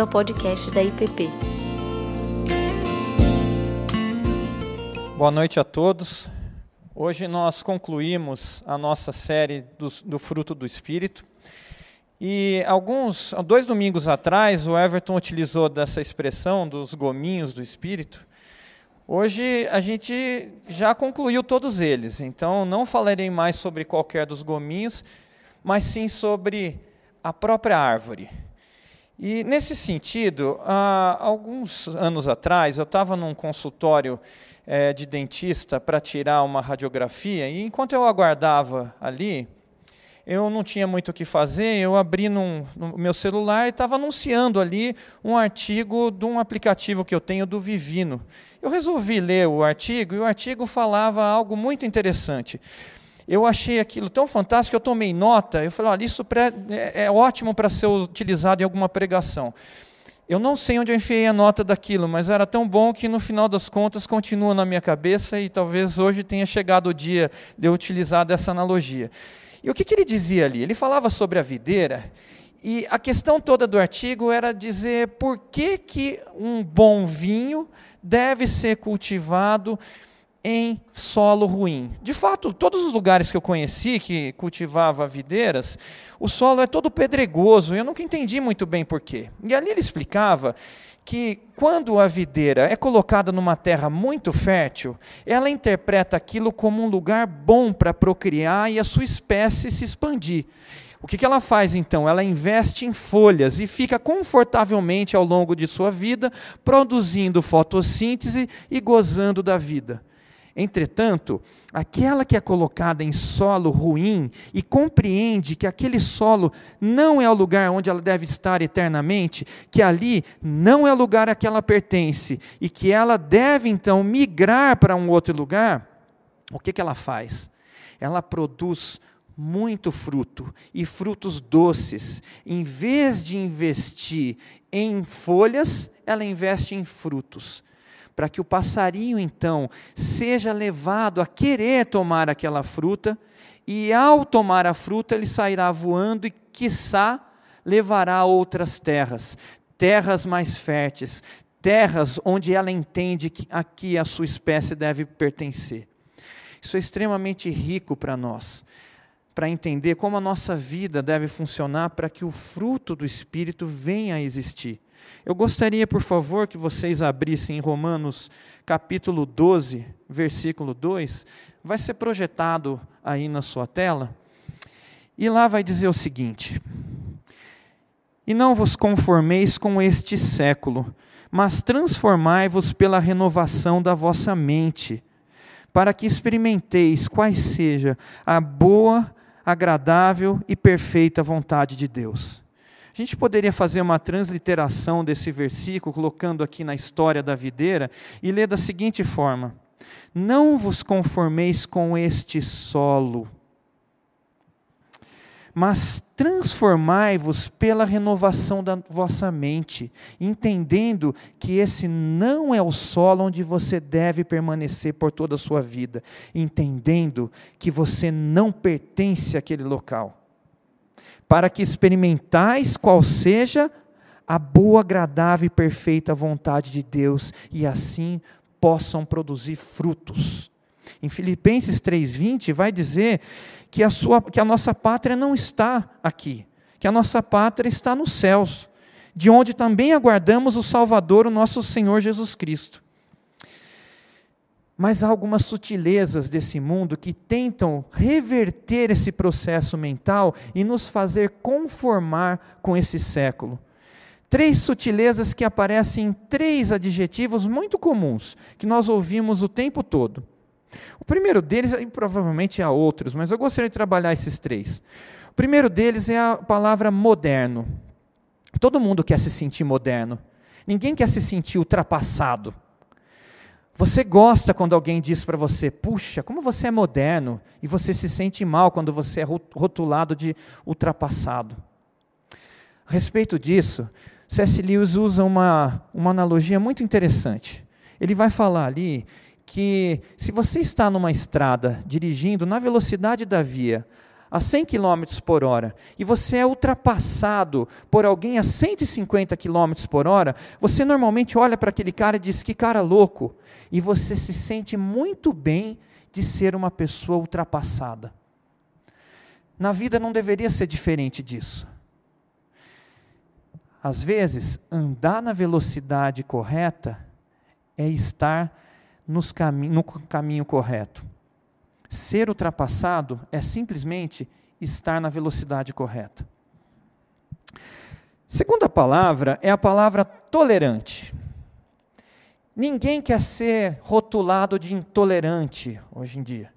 bem-vindo ao podcast da IPP. Boa noite a todos. Hoje nós concluímos a nossa série do, do fruto do Espírito. E alguns, dois domingos atrás, o Everton utilizou dessa expressão dos gominhos do Espírito. Hoje a gente já concluiu todos eles, então não falarei mais sobre qualquer dos gominhos, mas sim sobre a própria árvore. E nesse sentido, há alguns anos atrás, eu estava num consultório é, de dentista para tirar uma radiografia, e enquanto eu aguardava ali, eu não tinha muito o que fazer, eu abri no meu celular e estava anunciando ali um artigo de um aplicativo que eu tenho do Vivino. Eu resolvi ler o artigo e o artigo falava algo muito interessante eu achei aquilo tão fantástico eu tomei nota. Eu falei, olha, isso é, é ótimo para ser utilizado em alguma pregação. Eu não sei onde eu enfiei a nota daquilo, mas era tão bom que no final das contas continua na minha cabeça e talvez hoje tenha chegado o dia de eu utilizar dessa analogia. E o que, que ele dizia ali? Ele falava sobre a videira e a questão toda do artigo era dizer por que, que um bom vinho deve ser cultivado em solo ruim. De fato, todos os lugares que eu conheci que cultivava videiras, o solo é todo pedregoso, eu nunca entendi muito bem porquê. E ali ele explicava que quando a videira é colocada numa terra muito fértil, ela interpreta aquilo como um lugar bom para procriar e a sua espécie se expandir. O que ela faz então? Ela investe em folhas e fica confortavelmente ao longo de sua vida, produzindo fotossíntese e gozando da vida. Entretanto, aquela que é colocada em solo ruim e compreende que aquele solo não é o lugar onde ela deve estar eternamente, que ali não é o lugar a que ela pertence e que ela deve então migrar para um outro lugar, o que, que ela faz? Ela produz muito fruto e frutos doces. Em vez de investir em folhas, ela investe em frutos para que o passarinho então seja levado a querer tomar aquela fruta, e ao tomar a fruta ele sairá voando e, quiçá, levará a outras terras, terras mais férteis, terras onde ela entende que aqui a sua espécie deve pertencer. Isso é extremamente rico para nós, para entender como a nossa vida deve funcionar para que o fruto do Espírito venha a existir. Eu gostaria, por favor, que vocês abrissem em Romanos capítulo 12, versículo 2. Vai ser projetado aí na sua tela. E lá vai dizer o seguinte: E não vos conformeis com este século, mas transformai-vos pela renovação da vossa mente, para que experimenteis quais seja a boa, agradável e perfeita vontade de Deus. A gente poderia fazer uma transliteração desse versículo, colocando aqui na história da videira, e ler da seguinte forma: Não vos conformeis com este solo, mas transformai-vos pela renovação da vossa mente, entendendo que esse não é o solo onde você deve permanecer por toda a sua vida, entendendo que você não pertence àquele local para que experimentais qual seja a boa, agradável e perfeita vontade de Deus e assim possam produzir frutos. Em Filipenses 3:20 vai dizer que a, sua, que a nossa pátria não está aqui, que a nossa pátria está nos céus, de onde também aguardamos o Salvador, o nosso Senhor Jesus Cristo. Mas há algumas sutilezas desse mundo que tentam reverter esse processo mental e nos fazer conformar com esse século. Três sutilezas que aparecem em três adjetivos muito comuns, que nós ouvimos o tempo todo. O primeiro deles, e provavelmente há outros, mas eu gostaria de trabalhar esses três. O primeiro deles é a palavra moderno. Todo mundo quer se sentir moderno. Ninguém quer se sentir ultrapassado. Você gosta quando alguém diz para você, puxa, como você é moderno, e você se sente mal quando você é rotulado de ultrapassado. A respeito disso, C.S. Lewis usa uma, uma analogia muito interessante. Ele vai falar ali que se você está numa estrada dirigindo na velocidade da via a 100 km por hora e você é ultrapassado por alguém a 150 km por hora, você normalmente olha para aquele cara e diz: que cara louco. E você se sente muito bem de ser uma pessoa ultrapassada. Na vida não deveria ser diferente disso. Às vezes, andar na velocidade correta é estar nos cami no caminho correto. Ser ultrapassado é simplesmente estar na velocidade correta. Segunda palavra é a palavra tolerante. Ninguém quer ser rotulado de intolerante hoje em dia.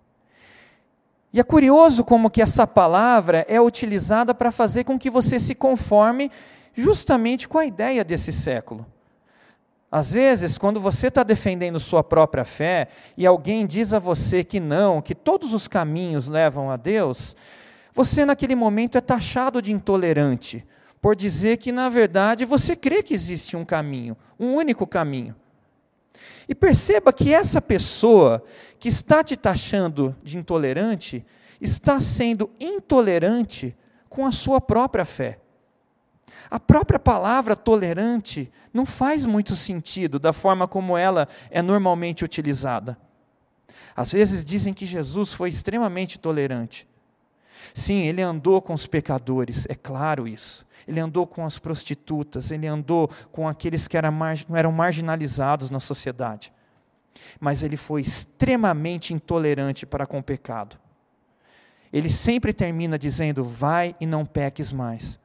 E é curioso como que essa palavra é utilizada para fazer com que você se conforme justamente com a ideia desse século. Às vezes, quando você está defendendo sua própria fé e alguém diz a você que não, que todos os caminhos levam a Deus, você naquele momento é taxado de intolerante, por dizer que na verdade você crê que existe um caminho, um único caminho. E perceba que essa pessoa que está te taxando de intolerante está sendo intolerante com a sua própria fé. A própria palavra tolerante não faz muito sentido da forma como ela é normalmente utilizada. Às vezes dizem que Jesus foi extremamente tolerante. Sim, ele andou com os pecadores, é claro isso. Ele andou com as prostitutas, ele andou com aqueles que eram, marginalizados na sociedade. Mas ele foi extremamente intolerante para com o pecado. Ele sempre termina dizendo: Vai e não peques mais.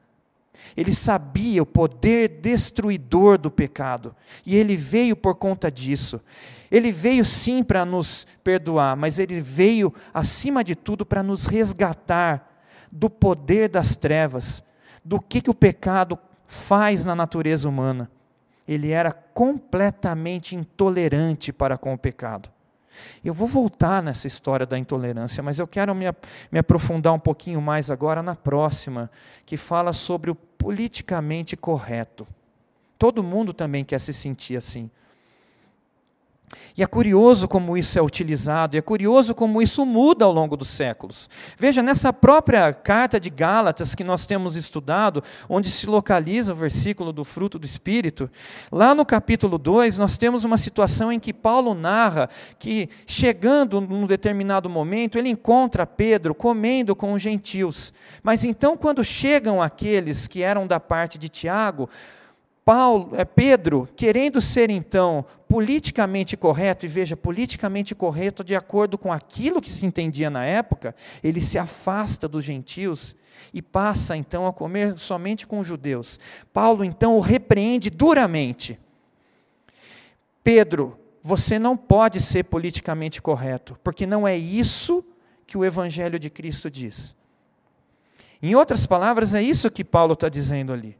Ele sabia o poder destruidor do pecado, e ele veio por conta disso. Ele veio sim para nos perdoar, mas ele veio, acima de tudo, para nos resgatar do poder das trevas, do que, que o pecado faz na natureza humana. Ele era completamente intolerante para com o pecado. Eu vou voltar nessa história da intolerância, mas eu quero me, me aprofundar um pouquinho mais agora na próxima, que fala sobre o politicamente correto. Todo mundo também quer se sentir assim. E é curioso como isso é utilizado, e é curioso como isso muda ao longo dos séculos. Veja, nessa própria carta de Gálatas que nós temos estudado, onde se localiza o versículo do fruto do Espírito, lá no capítulo 2, nós temos uma situação em que Paulo narra que, chegando num determinado momento, ele encontra Pedro comendo com os gentios. Mas então, quando chegam aqueles que eram da parte de Tiago, Paulo, é Pedro, querendo ser então politicamente correto, e veja, politicamente correto de acordo com aquilo que se entendia na época, ele se afasta dos gentios e passa então a comer somente com os judeus. Paulo então o repreende duramente. Pedro, você não pode ser politicamente correto, porque não é isso que o Evangelho de Cristo diz. Em outras palavras, é isso que Paulo está dizendo ali.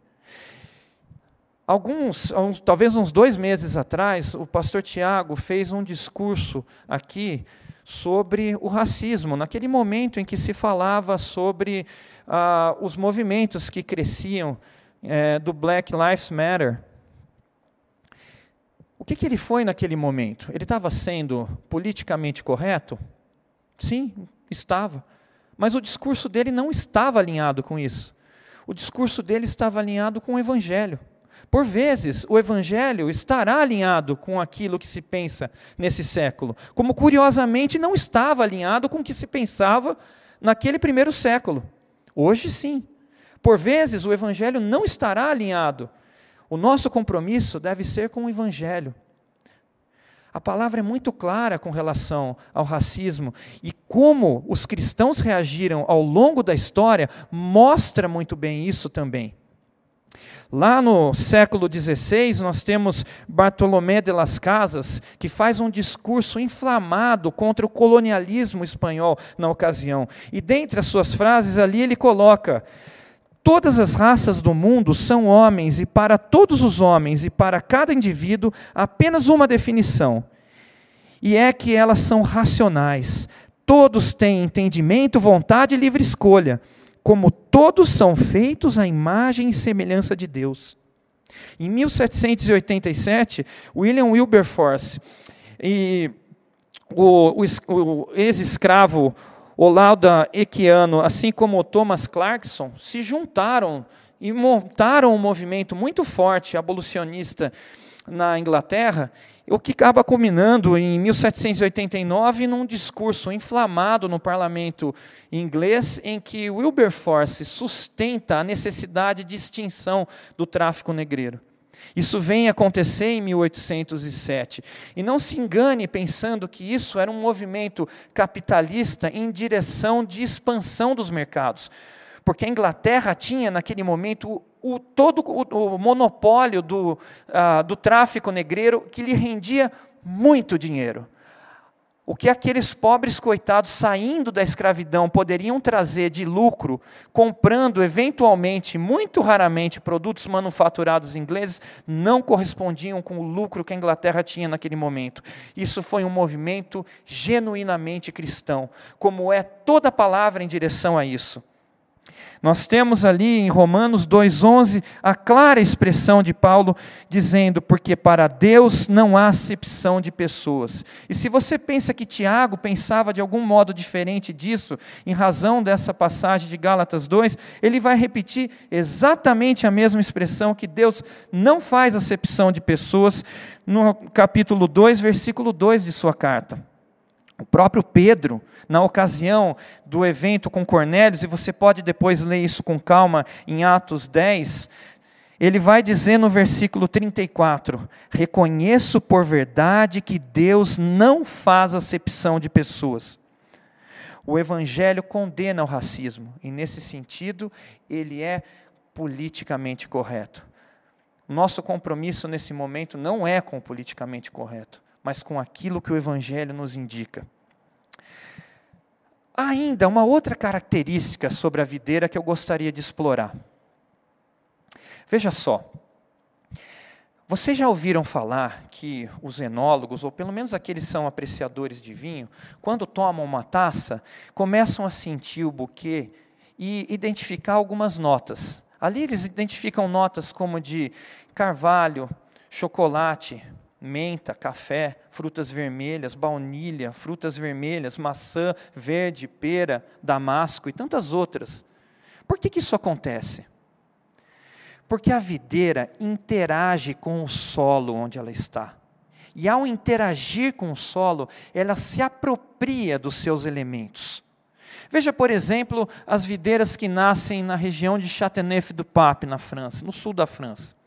Alguns, talvez uns dois meses atrás, o pastor Tiago fez um discurso aqui sobre o racismo, naquele momento em que se falava sobre ah, os movimentos que cresciam é, do Black Lives Matter. O que, que ele foi naquele momento? Ele estava sendo politicamente correto? Sim, estava. Mas o discurso dele não estava alinhado com isso. O discurso dele estava alinhado com o Evangelho. Por vezes, o evangelho estará alinhado com aquilo que se pensa nesse século, como curiosamente não estava alinhado com o que se pensava naquele primeiro século. Hoje sim. Por vezes, o evangelho não estará alinhado. O nosso compromisso deve ser com o evangelho. A palavra é muito clara com relação ao racismo e como os cristãos reagiram ao longo da história mostra muito bem isso também. Lá no século XVI, nós temos Bartolomé de las Casas, que faz um discurso inflamado contra o colonialismo espanhol na ocasião. E dentre as suas frases ali ele coloca: Todas as raças do mundo são homens, e para todos os homens e para cada indivíduo, apenas uma definição. E é que elas são racionais. Todos têm entendimento, vontade e livre escolha como todos são feitos à imagem e semelhança de Deus. Em 1787, William Wilberforce e o, o, o ex-escravo Olauda Equiano, assim como Thomas Clarkson, se juntaram e montaram um movimento muito forte abolicionista na Inglaterra, o que acaba culminando em 1789 num discurso inflamado no parlamento inglês, em que Wilberforce sustenta a necessidade de extinção do tráfico negreiro. Isso vem acontecer em 1807. E não se engane pensando que isso era um movimento capitalista em direção de expansão dos mercados. Porque a Inglaterra tinha, naquele momento, o, todo o, o monopólio do, uh, do tráfico negreiro que lhe rendia muito dinheiro. O que aqueles pobres coitados saindo da escravidão poderiam trazer de lucro, comprando eventualmente, muito raramente, produtos manufaturados ingleses, não correspondiam com o lucro que a Inglaterra tinha naquele momento. Isso foi um movimento genuinamente cristão, como é toda palavra em direção a isso. Nós temos ali em Romanos 2,11 a clara expressão de Paulo dizendo: porque para Deus não há acepção de pessoas. E se você pensa que Tiago pensava de algum modo diferente disso, em razão dessa passagem de Gálatas 2, ele vai repetir exatamente a mesma expressão que Deus não faz acepção de pessoas no capítulo 2, versículo 2 de sua carta. O próprio Pedro, na ocasião do evento com Cornélios, e você pode depois ler isso com calma em Atos 10, ele vai dizer no versículo 34: Reconheço por verdade que Deus não faz acepção de pessoas. O Evangelho condena o racismo, e nesse sentido, ele é politicamente correto. Nosso compromisso nesse momento não é com o politicamente correto mas com aquilo que o Evangelho nos indica. Há ainda uma outra característica sobre a videira que eu gostaria de explorar. Veja só. Vocês já ouviram falar que os enólogos, ou pelo menos aqueles que são apreciadores de vinho, quando tomam uma taça, começam a sentir o buquê e identificar algumas notas. Ali eles identificam notas como de carvalho, chocolate, menta, café, frutas vermelhas, baunilha, frutas vermelhas, maçã verde, pera, damasco e tantas outras. Por que, que isso acontece? Porque a videira interage com o solo onde ela está. E ao interagir com o solo, ela se apropria dos seus elementos. Veja, por exemplo, as videiras que nascem na região de Châteauneuf-du-Pape, na França, no sul da França.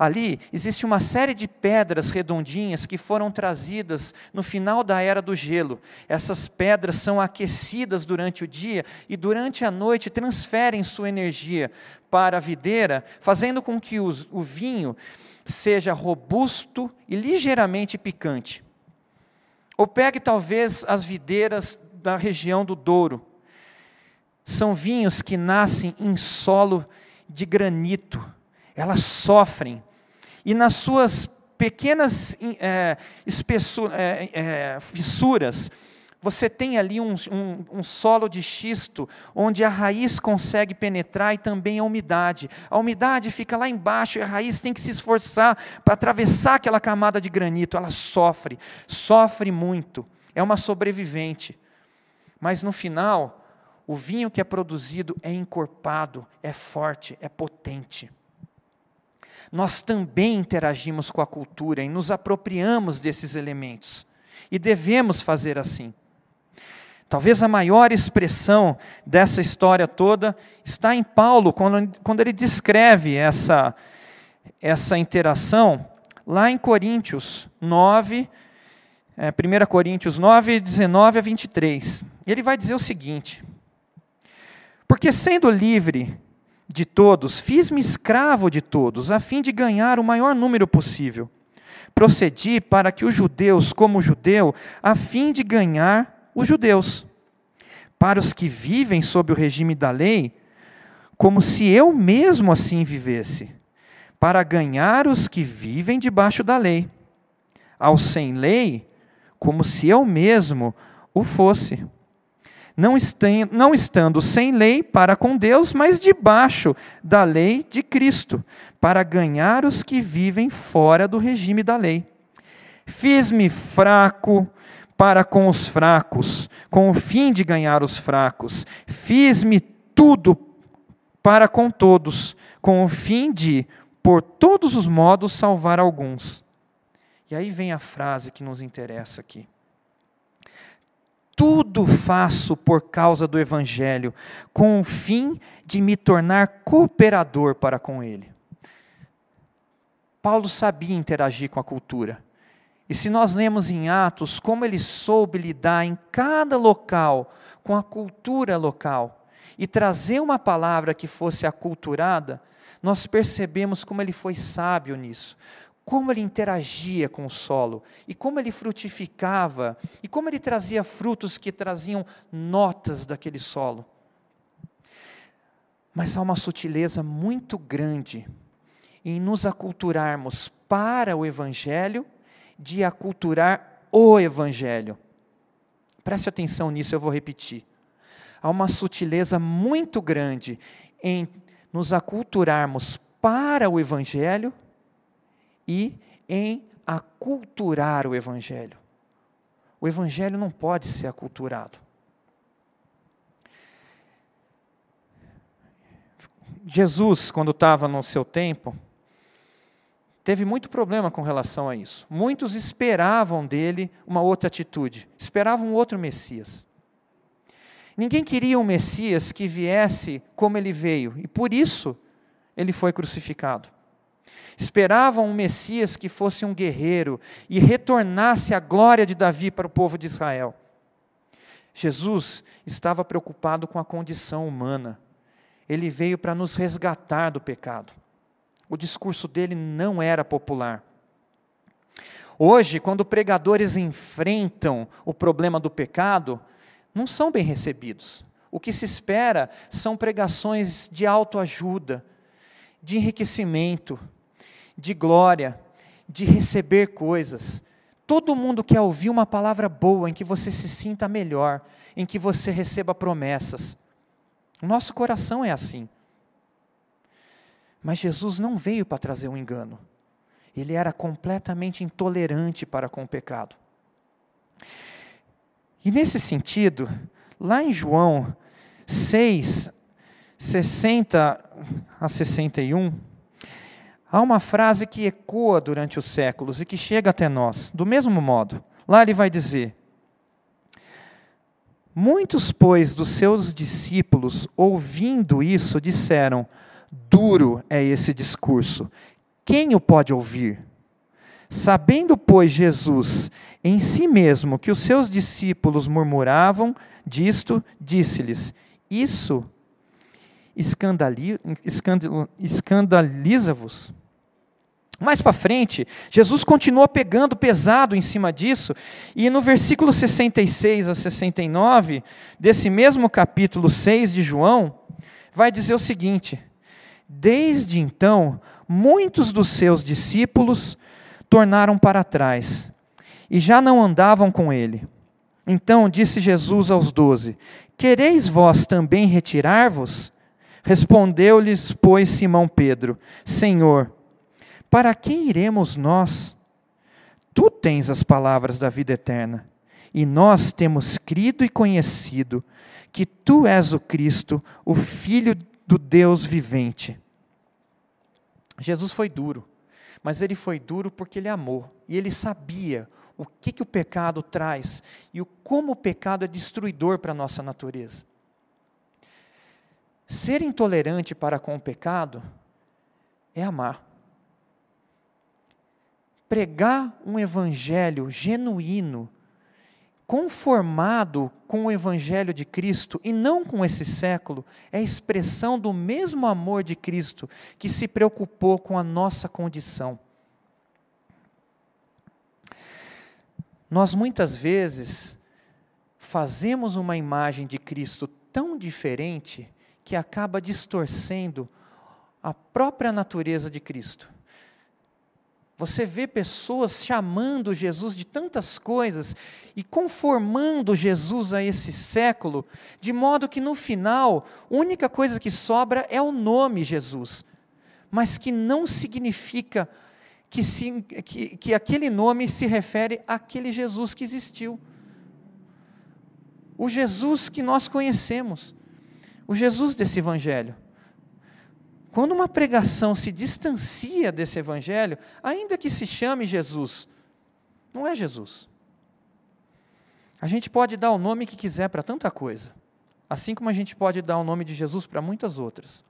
Ali existe uma série de pedras redondinhas que foram trazidas no final da era do gelo. Essas pedras são aquecidas durante o dia e durante a noite transferem sua energia para a videira, fazendo com que os, o vinho seja robusto e ligeiramente picante. Ou pegue talvez as videiras da região do Douro. São vinhos que nascem em solo de granito. Elas sofrem e nas suas pequenas é, é, é, fissuras, você tem ali um, um, um, solo de xisto, onde a raiz consegue penetrar e também a umidade. A umidade fica lá embaixo e a raiz tem que se esforçar para atravessar aquela camada de granito. Ela sofre, sofre muito. É uma sobrevivente. Mas no final, o vinho que é produzido é encorpado, é forte, é potente nós também interagimos com a cultura e nos apropriamos desses elementos. E devemos fazer assim. Talvez a maior expressão dessa história toda está em Paulo, quando, quando ele descreve essa, essa interação lá em Coríntios 9, é, 1 Coríntios 9, 19 a 23. Ele vai dizer o seguinte: Porque sendo livre de todos, fiz-me escravo de todos, a fim de ganhar o maior número possível. Procedi para que os judeus, como judeu, a fim de ganhar os judeus. Para os que vivem sob o regime da lei, como se eu mesmo assim vivesse, para ganhar os que vivem debaixo da lei. Ao sem lei, como se eu mesmo o fosse não, não estando sem lei para com Deus, mas debaixo da lei de Cristo, para ganhar os que vivem fora do regime da lei. Fiz-me fraco para com os fracos, com o fim de ganhar os fracos. Fiz-me tudo para com todos, com o fim de, por todos os modos, salvar alguns. E aí vem a frase que nos interessa aqui. Tudo faço por causa do Evangelho, com o fim de me tornar cooperador para com ele. Paulo sabia interagir com a cultura. E se nós lemos em Atos como ele soube lidar em cada local com a cultura local e trazer uma palavra que fosse aculturada, nós percebemos como ele foi sábio nisso, como ele interagia com o solo e como ele frutificava e como ele trazia frutos que traziam notas daquele solo. Mas há uma sutileza muito grande em nos aculturarmos para o evangelho de aculturar o Evangelho. Preste atenção nisso, eu vou repetir. Há uma sutileza muito grande em nos aculturarmos para o Evangelho e em aculturar o Evangelho. O Evangelho não pode ser aculturado. Jesus, quando estava no seu tempo, teve muito problema com relação a isso. Muitos esperavam dele uma outra atitude, esperavam outro Messias. Ninguém queria um Messias que viesse como ele veio, e por isso ele foi crucificado. Esperavam um Messias que fosse um guerreiro e retornasse a glória de Davi para o povo de Israel. Jesus estava preocupado com a condição humana. Ele veio para nos resgatar do pecado o discurso dele não era popular. Hoje, quando pregadores enfrentam o problema do pecado, não são bem recebidos. O que se espera são pregações de autoajuda, de enriquecimento, de glória, de receber coisas. Todo mundo quer ouvir uma palavra boa em que você se sinta melhor, em que você receba promessas. O nosso coração é assim. Mas Jesus não veio para trazer um engano. Ele era completamente intolerante para com o pecado. E nesse sentido, lá em João 6, 60 a 61, há uma frase que ecoa durante os séculos e que chega até nós, do mesmo modo. Lá ele vai dizer: Muitos, pois, dos seus discípulos, ouvindo isso, disseram: Duro é esse discurso. Quem o pode ouvir? Sabendo, pois, Jesus em si mesmo que os seus discípulos murmuravam disto, disse-lhes: Isso escandaliza-vos? Mais para frente, Jesus continua pegando pesado em cima disso, e no versículo 66 a 69, desse mesmo capítulo 6 de João, vai dizer o seguinte: Desde então, muitos dos seus discípulos tornaram para trás e já não andavam com ele. Então disse Jesus aos doze: Quereis vós também retirar-vos? Respondeu-lhes, pois, Simão Pedro: Senhor, para que iremos nós? Tu tens as palavras da vida eterna, e nós temos crido e conhecido que tu és o Cristo, o Filho do Deus vivente. Jesus foi duro, mas ele foi duro porque ele amou e ele sabia o que, que o pecado traz e o, como o pecado é destruidor para a nossa natureza. Ser intolerante para com o pecado é amar. Pregar um evangelho genuíno conformado com o Evangelho de Cristo e não com esse século, é expressão do mesmo amor de Cristo que se preocupou com a nossa condição. Nós muitas vezes fazemos uma imagem de Cristo tão diferente que acaba distorcendo a própria natureza de Cristo. Você vê pessoas chamando Jesus de tantas coisas e conformando Jesus a esse século, de modo que no final, a única coisa que sobra é o nome Jesus, mas que não significa que, se, que, que aquele nome se refere àquele Jesus que existiu. o Jesus que nós conhecemos, o Jesus desse Evangelho. Quando uma pregação se distancia desse Evangelho, ainda que se chame Jesus, não é Jesus. A gente pode dar o nome que quiser para tanta coisa, assim como a gente pode dar o nome de Jesus para muitas outras.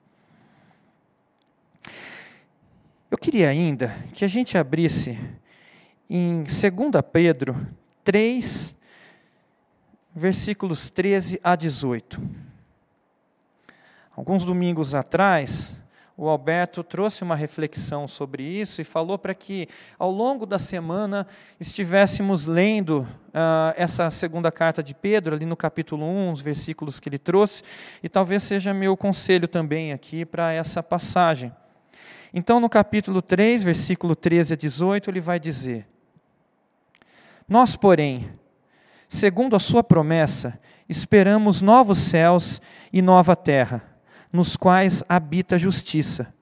Eu queria ainda que a gente abrisse em 2 Pedro 3, versículos 13 a 18. Alguns domingos atrás, o Alberto trouxe uma reflexão sobre isso e falou para que, ao longo da semana, estivéssemos lendo uh, essa segunda carta de Pedro, ali no capítulo 1, os versículos que ele trouxe, e talvez seja meu conselho também aqui para essa passagem. Então, no capítulo 3, versículo 13 a 18, ele vai dizer: Nós, porém, segundo a Sua promessa, esperamos novos céus e nova terra, nos quais habita a justiça.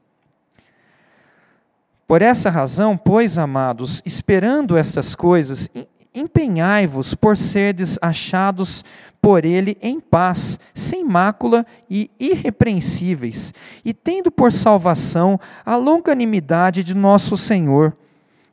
Por essa razão, pois, amados, esperando estas coisas, empenhai-vos por serdes achados por ele em paz, sem mácula e irrepreensíveis, e tendo por salvação a longanimidade de nosso Senhor.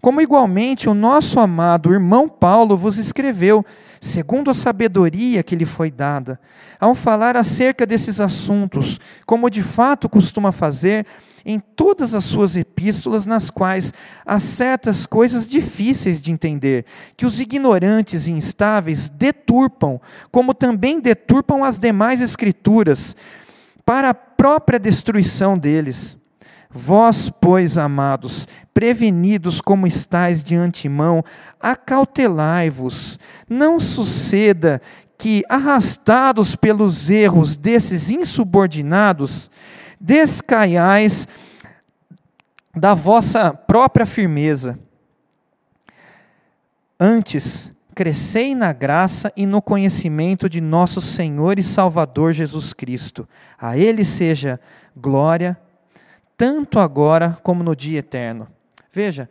Como igualmente o nosso amado irmão Paulo vos escreveu, segundo a sabedoria que lhe foi dada, ao falar acerca desses assuntos, como de fato costuma fazer, em todas as suas epístolas, nas quais há certas coisas difíceis de entender, que os ignorantes e instáveis deturpam, como também deturpam as demais escrituras, para a própria destruição deles. Vós, pois, amados, prevenidos como estáis de antemão, acautelai-vos, não suceda que, arrastados pelos erros desses insubordinados, descaiais da vossa própria firmeza. Antes, crescei na graça e no conhecimento de nosso Senhor e Salvador Jesus Cristo. A Ele seja glória, tanto agora como no dia eterno. Veja,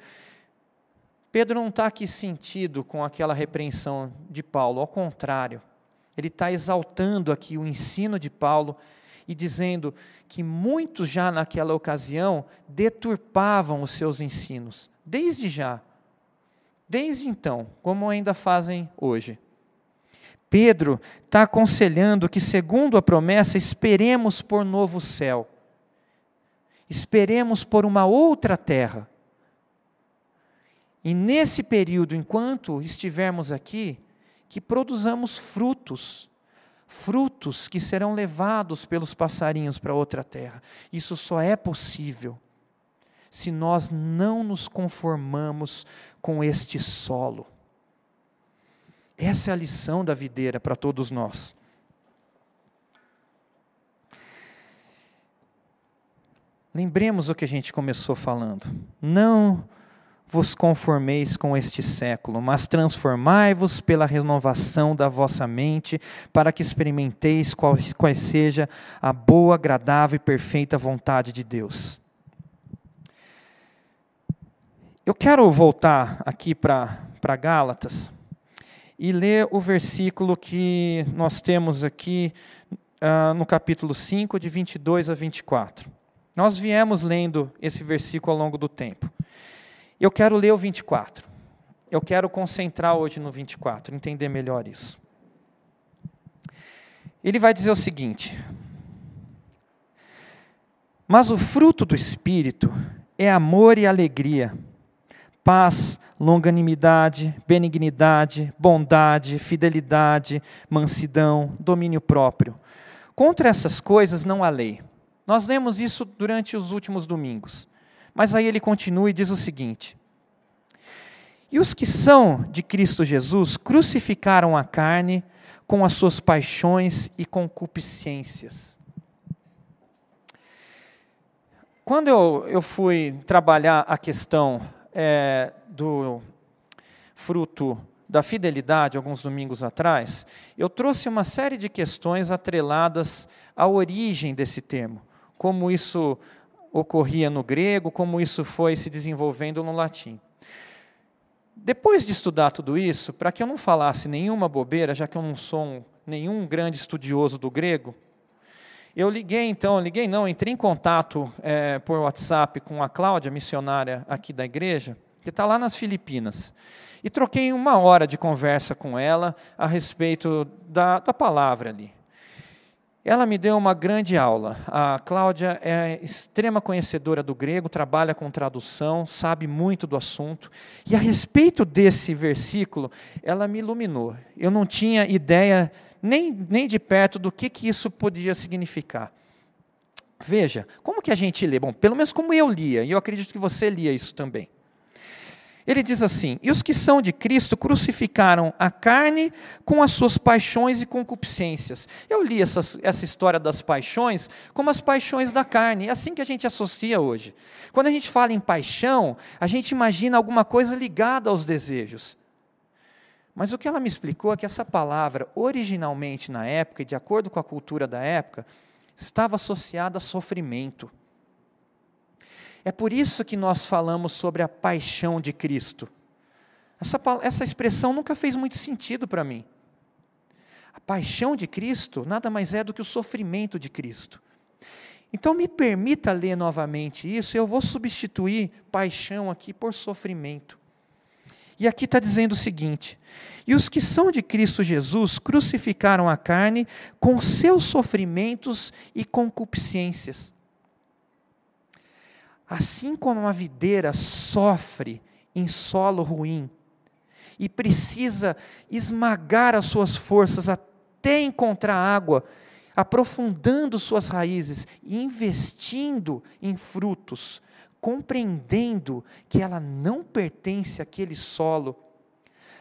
Pedro não está aqui sentido com aquela repreensão de Paulo, ao contrário, ele está exaltando aqui o ensino de Paulo e dizendo que muitos já naquela ocasião deturpavam os seus ensinos, desde já, desde então, como ainda fazem hoje. Pedro está aconselhando que, segundo a promessa, esperemos por novo céu, esperemos por uma outra terra. E nesse período, enquanto estivermos aqui, que produzamos frutos frutos que serão levados pelos passarinhos para outra terra. Isso só é possível se nós não nos conformamos com este solo. Essa é a lição da videira para todos nós. Lembremos o que a gente começou falando. Não vos conformeis com este século, mas transformai-vos pela renovação da vossa mente, para que experimenteis qual, qual seja a boa, agradável e perfeita vontade de Deus. Eu quero voltar aqui para Gálatas e ler o versículo que nós temos aqui uh, no capítulo 5, de 22 a 24. Nós viemos lendo esse versículo ao longo do tempo. Eu quero ler o 24. Eu quero concentrar hoje no 24, entender melhor isso. Ele vai dizer o seguinte: Mas o fruto do Espírito é amor e alegria, paz, longanimidade, benignidade, bondade, fidelidade, mansidão, domínio próprio. Contra essas coisas não há lei. Nós lemos isso durante os últimos domingos. Mas aí ele continua e diz o seguinte: E os que são de Cristo Jesus crucificaram a carne com as suas paixões e concupiscências. Quando eu, eu fui trabalhar a questão é, do fruto da fidelidade, alguns domingos atrás, eu trouxe uma série de questões atreladas à origem desse termo, como isso ocorria no grego, como isso foi se desenvolvendo no latim. Depois de estudar tudo isso, para que eu não falasse nenhuma bobeira, já que eu não sou um nenhum grande estudioso do grego. Eu liguei então, liguei não, entrei em contato é, por WhatsApp com a Cláudia, missionária aqui da igreja, que está lá nas Filipinas. E troquei uma hora de conversa com ela a respeito da, da palavra ali. Ela me deu uma grande aula. A Cláudia é extrema conhecedora do grego, trabalha com tradução, sabe muito do assunto. E a respeito desse versículo, ela me iluminou. Eu não tinha ideia nem, nem de perto do que, que isso podia significar. Veja, como que a gente lê? Bom, pelo menos como eu lia, e eu acredito que você lia isso também. Ele diz assim: E os que são de Cristo crucificaram a carne com as suas paixões e concupiscências. Eu li essa, essa história das paixões como as paixões da carne. É assim que a gente associa hoje. Quando a gente fala em paixão, a gente imagina alguma coisa ligada aos desejos. Mas o que ela me explicou é que essa palavra, originalmente na época, e de acordo com a cultura da época, estava associada a sofrimento. É por isso que nós falamos sobre a paixão de Cristo. Essa, essa expressão nunca fez muito sentido para mim. A paixão de Cristo nada mais é do que o sofrimento de Cristo. Então me permita ler novamente isso, eu vou substituir paixão aqui por sofrimento. E aqui está dizendo o seguinte: E os que são de Cristo Jesus crucificaram a carne com seus sofrimentos e concupiscências. Assim como uma videira sofre em solo ruim e precisa esmagar as suas forças até encontrar água, aprofundando suas raízes e investindo em frutos, compreendendo que ela não pertence àquele solo,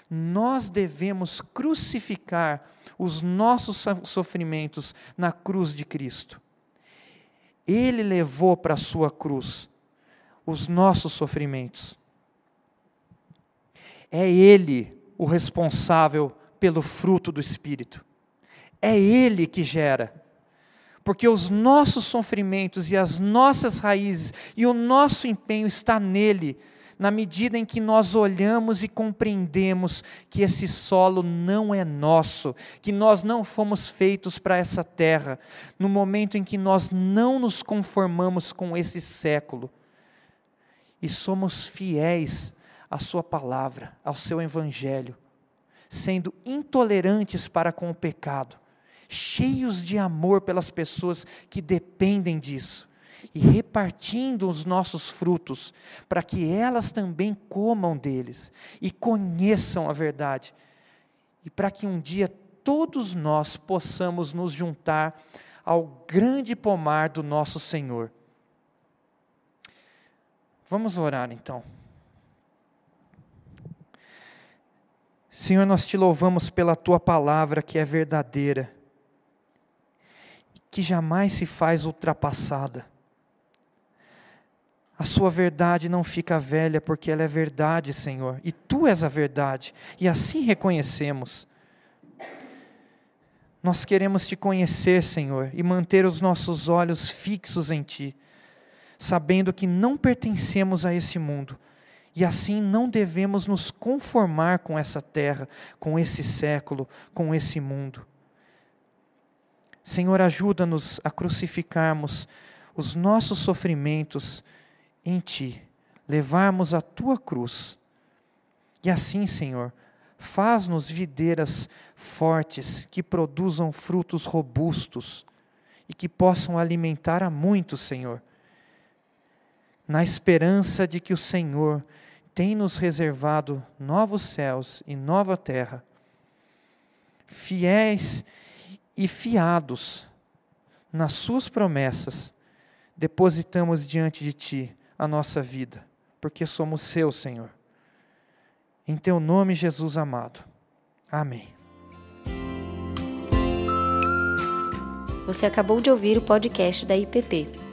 nós devemos crucificar os nossos sofrimentos na cruz de Cristo. Ele levou para a sua cruz os nossos sofrimentos. É Ele o responsável pelo fruto do Espírito. É Ele que gera. Porque os nossos sofrimentos e as nossas raízes e o nosso empenho está nele, na medida em que nós olhamos e compreendemos que esse solo não é nosso, que nós não fomos feitos para essa terra, no momento em que nós não nos conformamos com esse século e somos fiéis à Sua palavra, ao Seu Evangelho, sendo intolerantes para com o pecado, cheios de amor pelas pessoas que dependem disso e repartindo os nossos frutos, para que elas também comam deles e conheçam a verdade, e para que um dia todos nós possamos nos juntar ao grande pomar do nosso Senhor Vamos orar então. Senhor, nós te louvamos pela tua palavra que é verdadeira, que jamais se faz ultrapassada. A sua verdade não fica velha, porque ela é verdade, Senhor, e tu és a verdade, e assim reconhecemos. Nós queremos te conhecer, Senhor, e manter os nossos olhos fixos em ti sabendo que não pertencemos a esse mundo e assim não devemos nos conformar com essa terra, com esse século, com esse mundo. Senhor, ajuda-nos a crucificarmos os nossos sofrimentos em Ti, levarmos a Tua cruz. E assim, Senhor, faz-nos videiras fortes que produzam frutos robustos e que possam alimentar a muitos, Senhor na esperança de que o Senhor tem nos reservado novos céus e nova terra, fiéis e fiados nas Suas promessas, depositamos diante de Ti a nossa vida, porque somos Seu, Senhor. Em Teu nome, Jesus amado. Amém. Você acabou de ouvir o podcast da IPP.